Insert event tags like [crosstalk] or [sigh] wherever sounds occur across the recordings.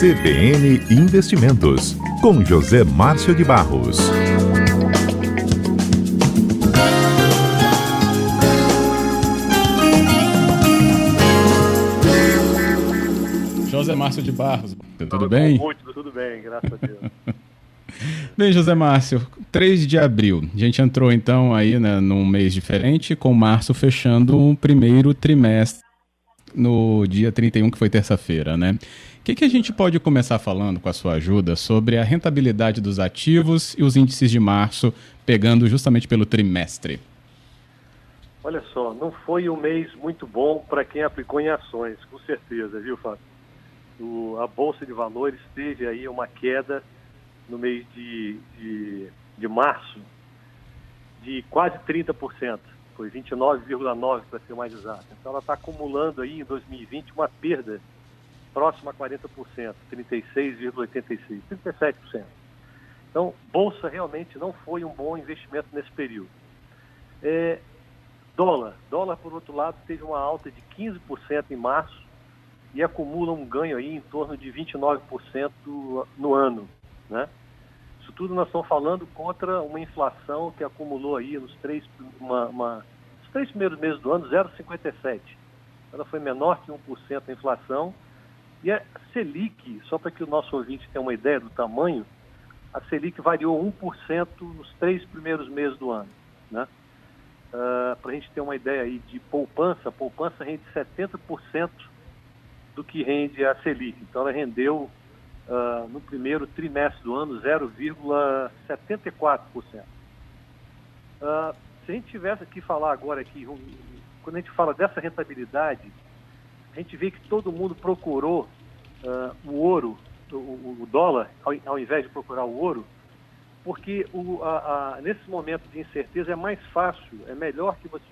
CBN Investimentos, com José Márcio de Barros. José Márcio de Barros, tudo bem? Muito, tudo bem, graças a Deus. [laughs] Bem, José Márcio, 3 de abril. A gente entrou então aí né, num mês diferente, com março fechando o primeiro trimestre no dia 31, que foi terça-feira, né? O que, que a gente pode começar falando, com a sua ajuda, sobre a rentabilidade dos ativos e os índices de março, pegando justamente pelo trimestre? Olha só, não foi um mês muito bom para quem aplicou em ações, com certeza, viu, Fábio? O, a Bolsa de Valores teve aí uma queda no mês de, de, de março de quase 30%. Foi 29,9% para ser mais exato. Então ela está acumulando aí em 2020 uma perda próxima a 40%, 36,86%, 37%. Então, Bolsa realmente não foi um bom investimento nesse período. É, dólar. Dólar, por outro lado, teve uma alta de 15% em março e acumula um ganho aí em torno de 29% no ano. Né? Isso tudo nós estamos falando contra uma inflação que acumulou aí nos três, uma, uma, três primeiros meses do ano 0,57. Ela foi menor que 1% a inflação. E a Selic, só para que o nosso ouvinte tenha uma ideia do tamanho, a Selic variou 1% nos três primeiros meses do ano. Né? Uh, para a gente ter uma ideia aí de poupança, a poupança rende 70% do que rende a Selic. Então ela rendeu uh, no primeiro trimestre do ano 0,74%. Uh, se a gente tivesse que falar agora aqui, quando a gente fala dessa rentabilidade, a gente vê que todo mundo procurou uh, o ouro, o, o dólar, ao, ao, invés de procurar o ouro, porque o, a, a, nesse momento de incerteza é mais fácil, é melhor que você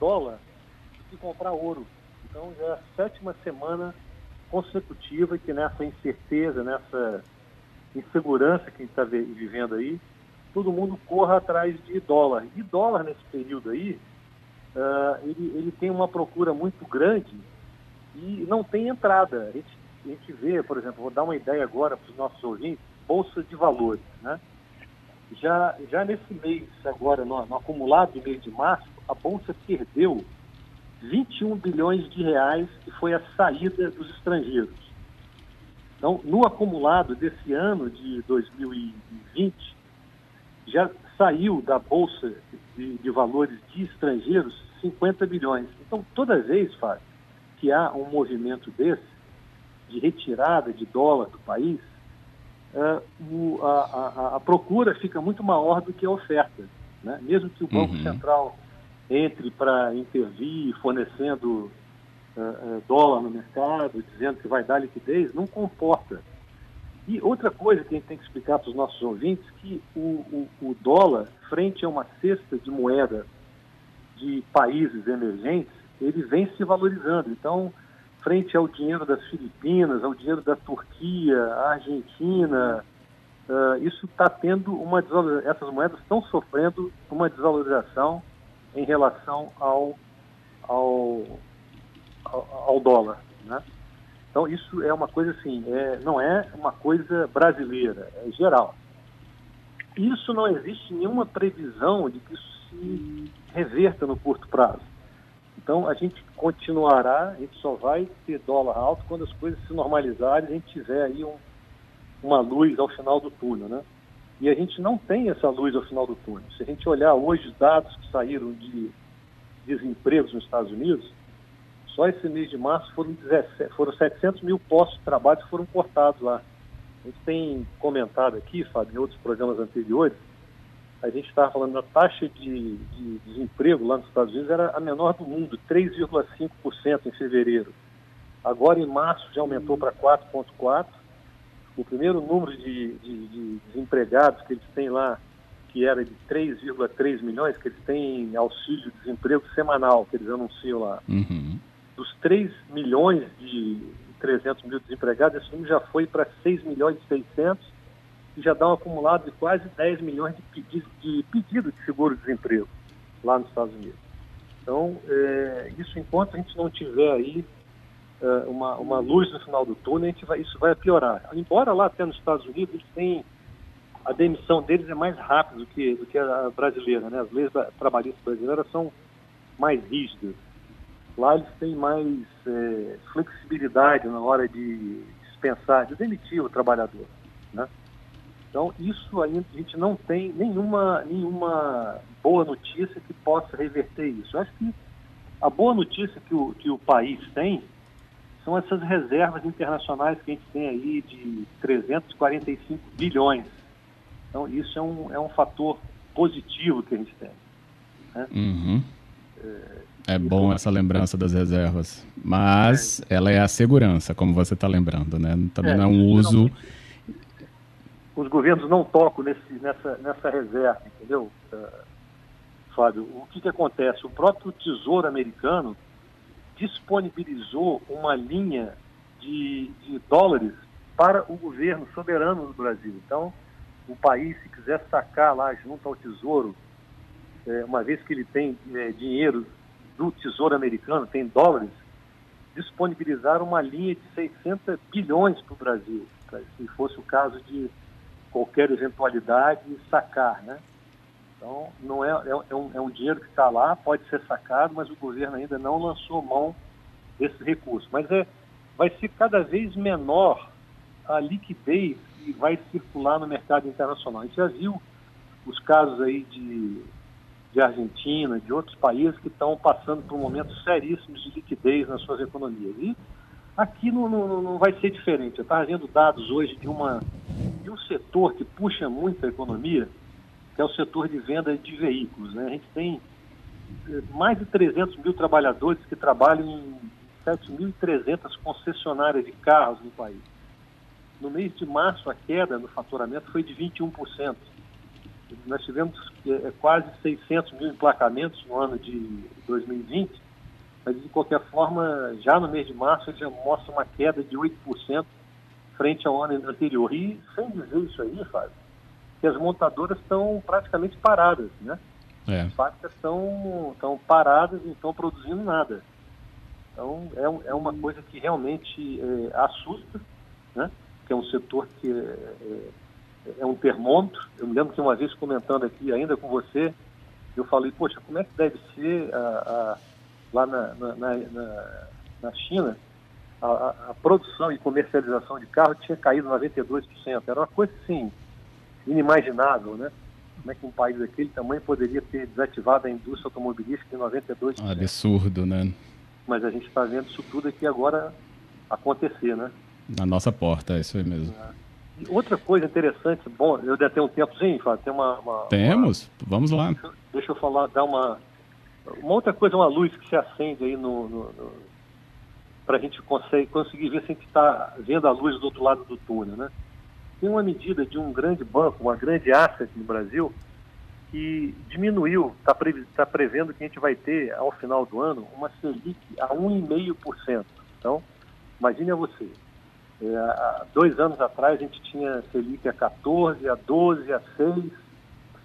dólar do que comprar ouro. Então já é a sétima semana consecutiva que nessa incerteza, nessa insegurança que a gente está vivendo aí, todo mundo corra atrás de dólar. E dólar nesse período aí, uh, ele, ele tem uma procura muito grande e não tem entrada. A gente, a gente vê, por exemplo, vou dar uma ideia agora para os nossos ouvintes, bolsa de valores, né? Já, já nesse mês, agora, no, no acumulado do mês de março, a bolsa perdeu 21 bilhões de reais, que foi a saída dos estrangeiros. Então, no acumulado desse ano de 2020, já saiu da Bolsa de, de Valores de estrangeiros 50 bilhões. Então, toda vez, Fábio, que há um movimento desse, de retirada de dólar do país, uh, o, a, a, a, procura fica muito maior do que a oferta. Né? Mesmo que o Banco uhum. Central entre para intervir fornecendo uh, uh, dólar no mercado, dizendo que vai dar liquidez, não comporta. E outra coisa que a gente tem que explicar para os nossos ouvintes, que o, o, o dólar, frente a uma cesta de moeda de países emergentes, ele vem se valorizando. Então, frente ao dinheiro das Filipinas, ao dinheiro da Turquia, Argentina, uh, isso está tendo uma desvalorização. Essas moedas estão sofrendo uma desvalorização em relação ao, ao, ao, ao dólar. Né? Então, isso é uma coisa assim, é, não é uma coisa brasileira, é geral. Isso não existe nenhuma previsão de que isso se reverta no curto prazo. Então, a gente continuará, a gente só vai ter dólar alto quando as coisas se normalizarem, a gente tiver aí um, uma luz ao final do túnel, né? E a gente não tem essa luz ao final do túnel. Se a gente olhar hoje os dados que saíram de desempregos nos Estados Unidos, só esse mês de março foram, 17, foram 700 mil postos de trabalho que foram cortados lá. A gente tem comentado aqui, Fábio, em outros programas anteriores, a gente estava falando da taxa de, de, desemprego lá nos Estados Unidos era a menor do mundo, 3,5% em fevereiro. Agora, em março, já aumentou para 4,4% o primeiro número de, de, de, desempregados que eles têm lá, que era de 3,3 milhões, que eles têm auxílio de desemprego semanal, que eles anunciam lá. Uhum. Dos 3 milhões de 300 mil desempregados, esse número já foi para 6 milhões e 600 e já dá um acumulado de quase 10 milhões de, pedi de pedido de seguro-desemprego lá nos Estados Unidos. Então, é, isso enquanto a gente não tiver aí uh, uma, uma luz no final do túnel, a gente vai, isso vai piorar. Embora lá até nos Estados Unidos eles têm a demissão deles é mais rápida do que, do que a brasileira, né? As leis trabalhistas brasileiras são mais rígidas. Lá eles têm mais é, flexibilidade na hora de dispensar, de demitir o trabalhador, né? Então, isso ainda a gente não tem nenhuma, nenhuma boa notícia que possa reverter isso. Eu acho que a boa notícia que o, que o país tem são essas reservas internacionais que a gente tem aí de 345 bilhões. Então, isso é um, é um fator positivo que a gente tem. Né? Uhum. É, é bom essa lembrança das reservas, mas é. ela é a segurança, como você está lembrando, né? Também é, não é um uso os governos não tocam nesse, nessa, nessa reserva, entendeu, uh, Fábio? O que, que acontece? O próprio Tesouro americano disponibilizou uma linha de, de dólares para o governo soberano do Brasil. Então, o país, se quiser sacar lá junto ao Tesouro, é, uma vez que ele tem é, dinheiro do Tesouro americano, tem dólares, disponibilizar uma linha de 600 bilhões para o Brasil, se fosse o caso de qualquer eventualidade sacar, né? Então, não é, é, é, um, é um dinheiro que está lá, pode ser sacado, mas o governo ainda não lançou mão desse recurso. Mas é, vai ser cada vez menor a liquidez que vai circular no mercado internacional. A gente já viu os casos aí de, de Argentina, de outros países que estão passando por momentos seríssimos de liquidez nas suas economias. E aqui não, não, não vai ser diferente. Eu estava vendo dados hoje de uma e um setor que puxa muito a economia, que é o setor de venda de veículos. Né? A gente tem eh, mais de 300 mil trabalhadores que trabalham em 7.300 concessionárias de carros no país. No mês de março, a queda no faturamento foi de 21%. Nós tivemos é, quase 600 mil emplacamentos no ano de 2020, mas de qualquer forma, já no mês de março, ele já mostra uma queda de 8% frente ao ano anterior. E sem dizer isso aí, Fábio, que as montadoras estão praticamente paradas, né? É. As fábricas estão, estão paradas e não estão produzindo nada. Então, é, é uma coisa que realmente é, assusta, né? Que é um setor que é, é, um termômetro. Eu me lembro que uma vez comentando aqui, ainda com você, eu falei, poxa, como é que deve ser a, a, lá na, na, na, na China a, a, produção e comercialização de carro tinha caído 92%. Era uma coisa assim, inimaginável, né? Como é que um país daquele tamanho poderia ter desativado a indústria automobilística em 92%? Um absurdo, né? Mas a gente está vendo isso tudo aqui agora acontecer, né? Na nossa porta, é isso aí mesmo. É. outra coisa interessante, bom, eu deve ter um tempozinho, Fábio, tem uma, uma Temos, uma... vamos lá. Deixa, deixa, eu falar, dar uma... Uma outra coisa, uma luz que se acende aí no, no, no para a gente conseguir, conseguir ver se a gente está vendo a luz do outro lado do túnel. Né? Tem uma medida de um grande banco, uma grande asset no Brasil, que diminuiu, está pre, tá prevendo que a gente vai ter, ao final do ano, uma Selic a 1,5%. Então, imagine a você. É, há dois anos atrás a gente tinha Selic a 14, a 12, a 6.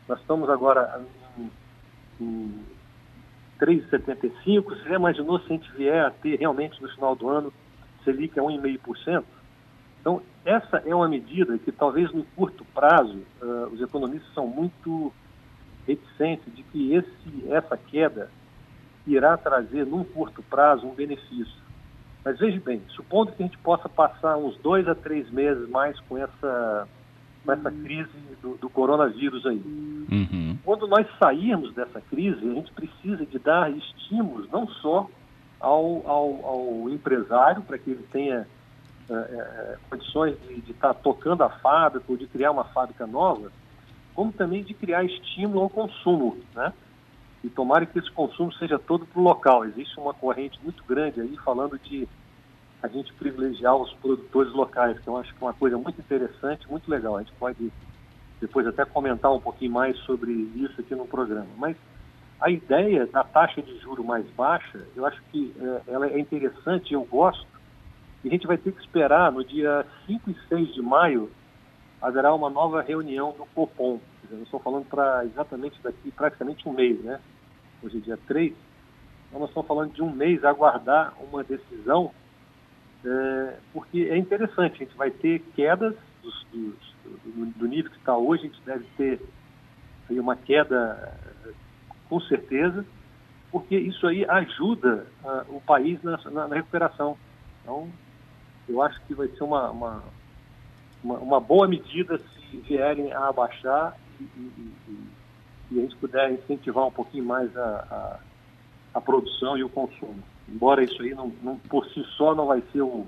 Nós estamos agora em, em 3,75%. Você já imaginou se a gente vier a ter realmente no final do ano Selic a 1,5%? Então, essa é uma medida que talvez no curto prazo uh, os economistas são muito reticentes de que esse, essa queda irá trazer num curto prazo um benefício. Mas veja bem, supondo que a gente possa passar uns dois a três meses mais com essa com essa crise do, do coronavírus aí. Uhum. Quando nós sairmos dessa crise, a gente precisa de dar estímulos não só ao, ao, ao empresário para que ele tenha é, é, condições de estar tá tocando a fábrica ou de criar uma fábrica nova, como também de criar estímulo ao consumo, né? E tomara que esse consumo seja todo para o local. Existe uma corrente muito grande aí falando de a gente privilegiar os produtores locais, que eu acho que é uma coisa muito interessante, muito legal. A gente pode depois até comentar um pouquinho mais sobre isso aqui no programa. Mas a ideia da taxa de juro mais baixa, eu acho que é, ela é interessante, eu gosto, e a gente vai ter que esperar no dia 5 e 6 de maio haverá uma nova reunião do Copom. Eu estou falando para exatamente daqui praticamente um mês, né? Hoje é dia 3. Então nós estamos falando de um mês aguardar uma decisão é, porque é interessante, a gente vai ter quedas dos, dos, do, do, nível que está hoje, a gente deve ter aí uma queda com certeza, porque isso aí ajuda uh, o país na, na, na, recuperação. Então, eu acho que vai ser uma, uma, uma, uma boa medida se vierem a abaixar e, e, e, e, a gente puder incentivar um pouquinho mais a, a, a produção e o consumo. Embora isso aí não, não, por si só não vai ser o,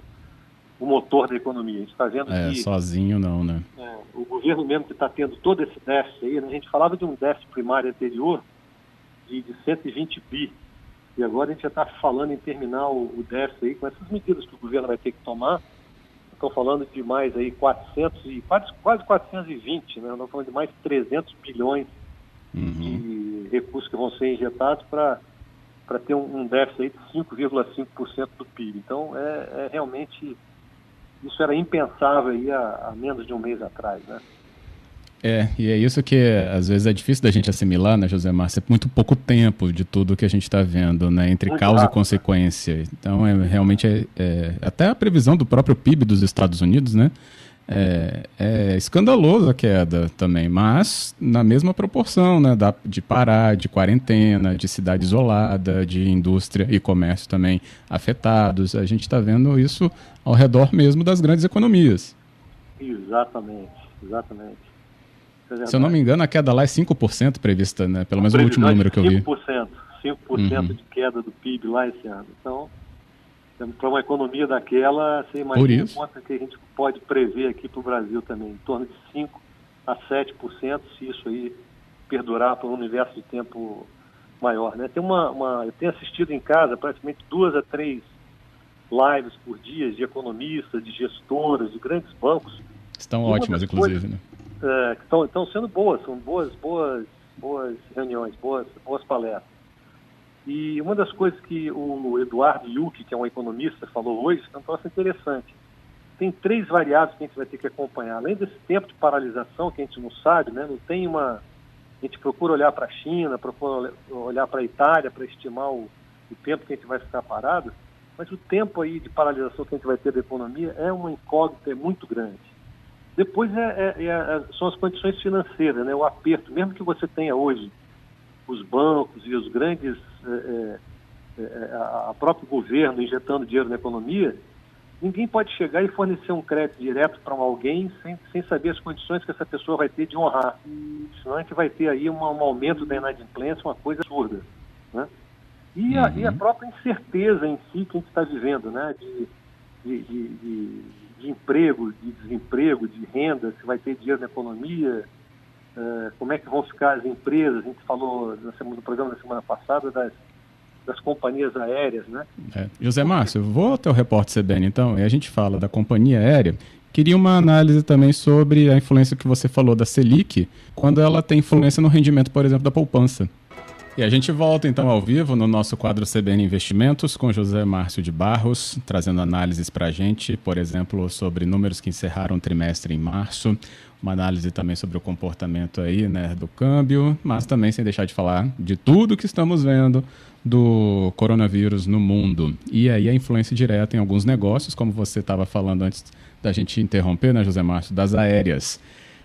o motor da economia. A gente está vendo é, que. sozinho não, né? É, o governo mesmo que está tendo todo esse déficit aí, né? a gente falava de um déficit primário anterior de, de 120 bi. E agora a gente já está falando em terminar o, o déficit aí com essas medidas que o governo vai ter que tomar. Estão falando de mais aí 400 e quase, quase 420, né? Estão falando de mais 300 bilhões uhum. de recursos que vão ser injetados para para ter um, um déficit de 5,5% do PIB. Então, é, é, realmente, isso era impensável aí há, há menos de um mês atrás, né? É, e é isso que às vezes é difícil da gente assimilar, né, José Márcio? É muito pouco tempo de tudo que a gente está vendo, né, entre muito causa rápido. e consequência. Então, é, realmente, é, é, até a previsão do próprio PIB dos Estados Unidos, né, é, é escandalosa a queda também, mas na mesma proporção, né, da, de parar, de quarentena, de cidade isolada, de indústria e comércio também afetados. A gente está vendo isso ao redor mesmo das grandes economias. Exatamente, exatamente. É Se eu não me engano, a queda lá é 5% prevista, né? Pelo menos o último número que eu vi. 5%, 5% uhum. de queda do PIB lá esse ano. Então, para uma economia daquela, você imagina quanto que a gente pode prever aqui para o Brasil também, em torno de 5% a 7%, se isso aí perdurar por um universo de tempo maior. Né? Tem uma, uma, eu tenho assistido em casa praticamente duas a três lives por dia de economistas, de gestoras, de grandes bancos. Estão ótimas, inclusive, coisas, né? é, que estão sendo boas, são boas, boas, boas reuniões, boas, boas palestras. E uma das coisas que o Eduardo Yuki, que é um economista, falou hoje, é um troço interessante. Tem três variáveis que a gente vai ter que acompanhar. Além desse tempo de paralisação, que a gente não sabe, né, não tem uma. A gente procura olhar para a China, procura olhar para a Itália para estimar o, o tempo que a gente vai ficar parado, mas o tempo aí de paralisação que a gente vai ter da economia é uma incógnita muito grande. Depois é, é, é, são as condições financeiras, né? o aperto. Mesmo que você tenha hoje os bancos e os grandes, é, é, é, a próprio governo injetando dinheiro na economia, ninguém pode chegar e fornecer um crédito direto para alguém sem, sem saber as condições que essa pessoa vai ter de honrar. Senão a gente vai ter aí um, um aumento da inadimplência, uma coisa absurda. Né? E, a, e a uhum. própria incerteza em si que a gente está vivendo, né? de, de, de, de de emprego, de desemprego, de renda, se vai ter dinheiro na economia, como é que vão ficar as empresas. A gente falou no programa da semana passada das, das companhias aéreas, né? É. José Márcio, vou até o repórter CBN então, e a gente fala da companhia aérea. Queria uma análise também sobre a influência que você falou da Selic, quando ela tem influência no rendimento, por exemplo, da poupança. E a gente volta então ao vivo no nosso quadro CBN Investimentos com José Márcio de Barros, trazendo análises para a gente, por exemplo, sobre números que encerraram o trimestre em março, uma análise também sobre o comportamento aí, né, do câmbio, mas também sem deixar de falar de tudo que estamos vendo do coronavírus no mundo. E aí a influência direta em alguns negócios, como você estava falando antes da gente interromper, né, José Márcio, das aéreas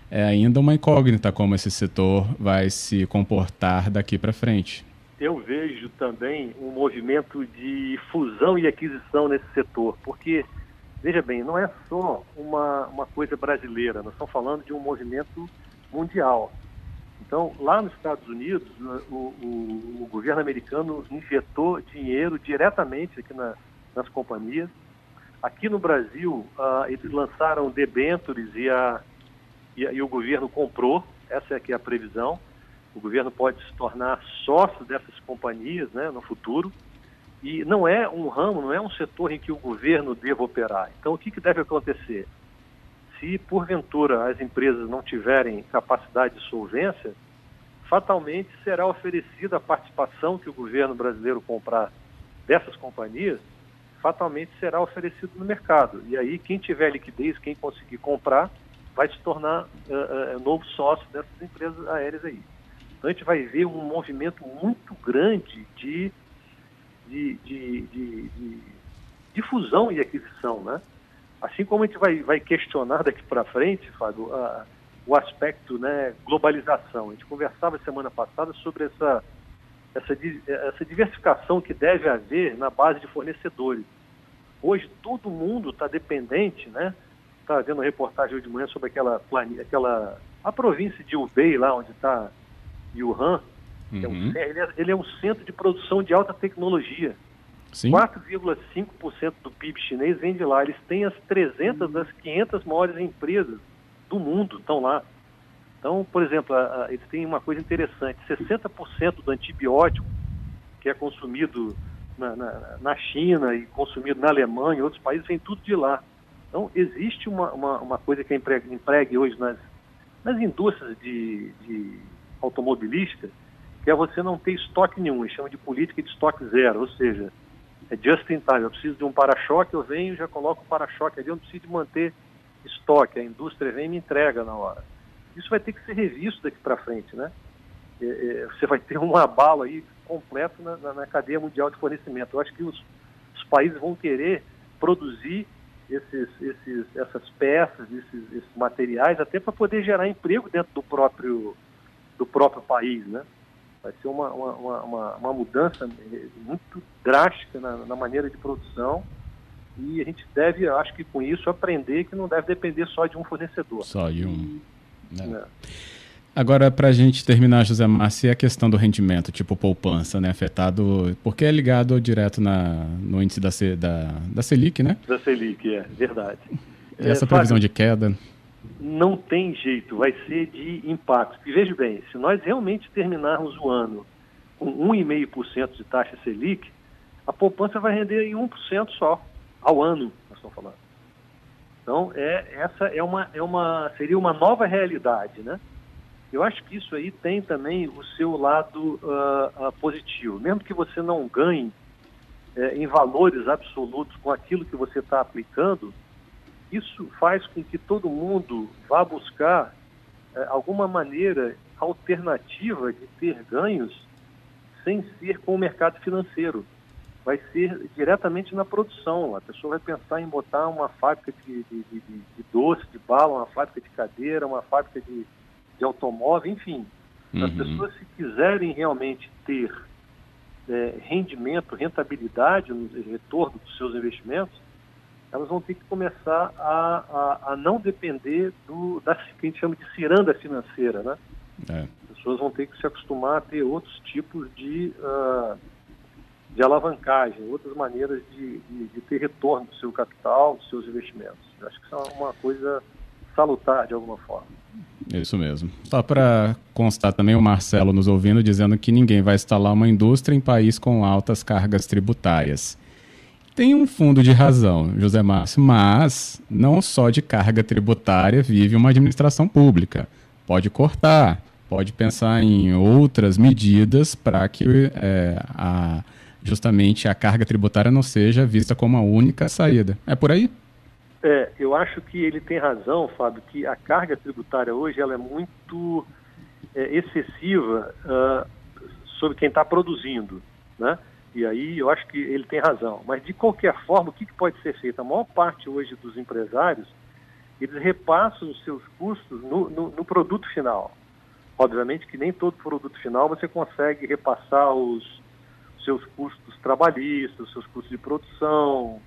é ainda uma incógnita como esse setor vai se comportar daqui para frente. Eu vejo também um movimento de fusão e aquisição nesse setor, porque, veja bem, não é só uma, uma coisa brasileira, nós estamos falando de um movimento mundial. Então, lá nos Estados Unidos, o, o, o governo americano injetou dinheiro diretamente aqui na, nas companhias. Aqui no Brasil, uh, eles lançaram debentures e a e, e o governo comprou, essa é, que é a previsão. O governo pode se tornar sócio dessas companhias né, no futuro. E não é um ramo, não é um setor em que o governo deva operar. Então, o que, que deve acontecer? Se, porventura, as empresas não tiverem capacidade de solvência, fatalmente será oferecida a participação que o governo brasileiro comprar dessas companhias, fatalmente será oferecido no mercado. E aí, quem tiver liquidez, quem conseguir comprar, vai se tornar uh, uh, novo sócio dessas empresas aéreas aí. Então a gente vai ver um movimento muito grande de, de, de, de, de e aquisição, né? Assim como a gente vai, vai questionar daqui para frente, Fábio, a, o aspecto né, globalização. A gente conversava semana passada sobre essa, essa, essa diversificação que deve haver na base de fornecedores. Hoje todo mundo está dependente, né? Estava vendo uma reportagem hoje de manhã sobre aquela, aquela a província de Hubei, lá onde está Wuhan, uhum. é um, uhum. ele, é, ele é um centro de produção de alta tecnologia. 4,5% do PIB chinês vem de lá. Eles têm as 300 das 500 maiores empresas do mundo, estão lá. Então, por exemplo, a, a, eles têm uma coisa interessante: 60% do antibiótico que é consumido na, na, na, China e consumido na Alemanha e outros países vem tudo de lá. Então, existe uma, uma, uma coisa que é empregue, hoje nas, nas indústrias de, de automobilística, que é você não ter estoque nenhum, eles chamam de política de estoque zero, ou seja, é just in time. Eu preciso de um para-choque, eu venho, já coloco o para-choque ali, eu não preciso de manter estoque, a indústria vem e me entrega na hora. Isso vai ter que ser revisto daqui para frente, né? É, é, você vai ter um abalo aí completo na, na, na, cadeia mundial de fornecimento. Eu acho que os, os países vão querer produzir esses, esses, essas peças, esses, esses materiais, até para poder gerar emprego dentro do próprio, do próprio país, né? Vai ser uma, uma, uma, uma mudança muito drástica na, na, maneira de produção e a gente deve, acho que com isso, aprender que não deve depender só de um fornecedor. Só de um. Né? É. Agora, para a gente terminar, José Márcio, a questão do rendimento, tipo poupança, né? Afetado, porque é ligado direto na, no índice da, da, da Selic, né? Da Selic, é, verdade. Essa é, previsão de queda? não tem jeito, vai ser de impacto. E veja bem, se nós realmente terminarmos o ano com 1,5% de taxa Selic, a poupança vai render em 1% só ao ano, nós estamos falando. Então, é, essa é uma, é uma, seria uma nova realidade, né? Eu acho que isso aí tem também o seu lado uh, uh, positivo. Mesmo que você não ganhe uh, em valores absolutos com aquilo que você está aplicando, isso faz com que todo mundo vá buscar é, alguma maneira alternativa de ter ganhos sem ser com o mercado financeiro. Vai ser diretamente na produção. A pessoa vai pensar em botar uma fábrica de, de, de, de doce, de bala, uma fábrica de cadeira, uma fábrica de, de automóvel, enfim. Uhum. As pessoas, se quiserem realmente ter é, rendimento, rentabilidade no retorno dos seus investimentos, elas vão ter que começar a, a, a não depender do, da que a gente chama de ciranda financeira, né? É. As pessoas vão ter que se acostumar a ter outros tipos de, uh, de alavancagem, outras maneiras de, de, de, ter retorno do seu capital, dos seus investimentos. Eu acho que isso é uma coisa salutar de alguma forma. Isso mesmo. Só para constar também o Marcelo nos ouvindo dizendo que ninguém vai instalar uma indústria em país com altas cargas tributárias tem um fundo de razão, José Márcio, mas não só de carga tributária vive uma administração pública. Pode cortar, pode pensar em outras medidas para que é, a, justamente a carga tributária não seja vista como a única saída. É por aí? É, eu acho que ele tem razão, Fábio, que a carga tributária hoje ela é muito é, excessiva uh, sobre quem está produzindo, né? E aí eu acho que ele tem razão. Mas de qualquer forma, o que, que pode ser feito? A maior parte hoje dos empresários, eles repassam os seus custos no, no, no produto final. Obviamente que nem todo produto final você consegue repassar os seus custos trabalhistas, os seus custos de produção,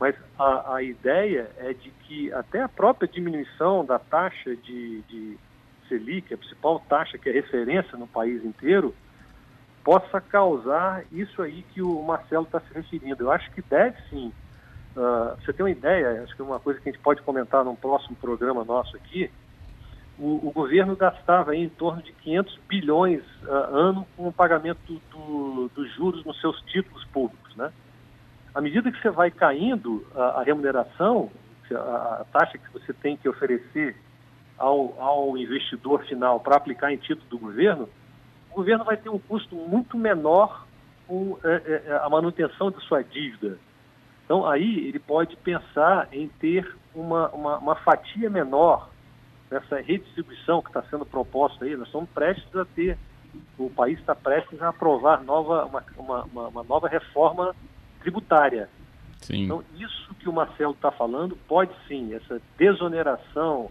mas a, a ideia é de que até a própria diminuição da taxa de, de Selic, a principal taxa que é referência no país inteiro, possa causar isso aí que o Marcelo está se referindo. Eu acho que deve sim. Uh, você tem uma ideia, acho que é uma coisa que a gente pode comentar num próximo programa nosso aqui, o, o governo gastava em torno de 500 bilhões uh, ano com o pagamento do, dos juros nos seus títulos públicos. Né? À medida que você vai caindo a, a remuneração, a, a, taxa que você tem que oferecer ao, ao investidor final para aplicar em título do governo, o governo vai ter um custo muito menor com é, é, é, a manutenção de sua dívida. Então, aí ele pode pensar em ter uma, uma, uma fatia menor nessa redistribuição que está sendo proposta aí. Nós estamos prestes a ter, o país está prestes a aprovar nova, uma, uma, uma nova reforma tributária. Sim. Então, isso que o Marcelo está falando pode sim, essa desoneração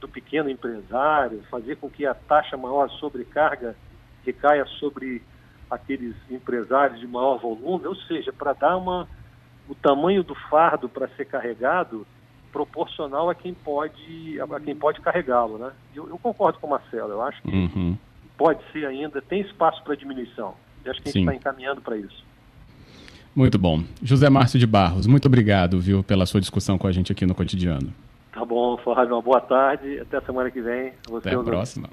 do pequeno empresário, fazer com que a taxa maior sobrecarga recaia sobre aqueles empresários de maior volume, ou seja, para dar uma, o tamanho do fardo para ser carregado proporcional a quem pode a quem pode carregá-lo, né? Eu, eu, concordo com o Marcelo, eu acho que uhum. pode ser ainda, tem espaço para diminuição. Eu acho que a gente está encaminhando para isso. Muito bom. José Márcio de Barros, muito obrigado, viu, pela sua discussão com a gente aqui no Cotidiano. Tá bom, Flávio, uma boa tarde. Até a semana que vem. Você Até a próxima.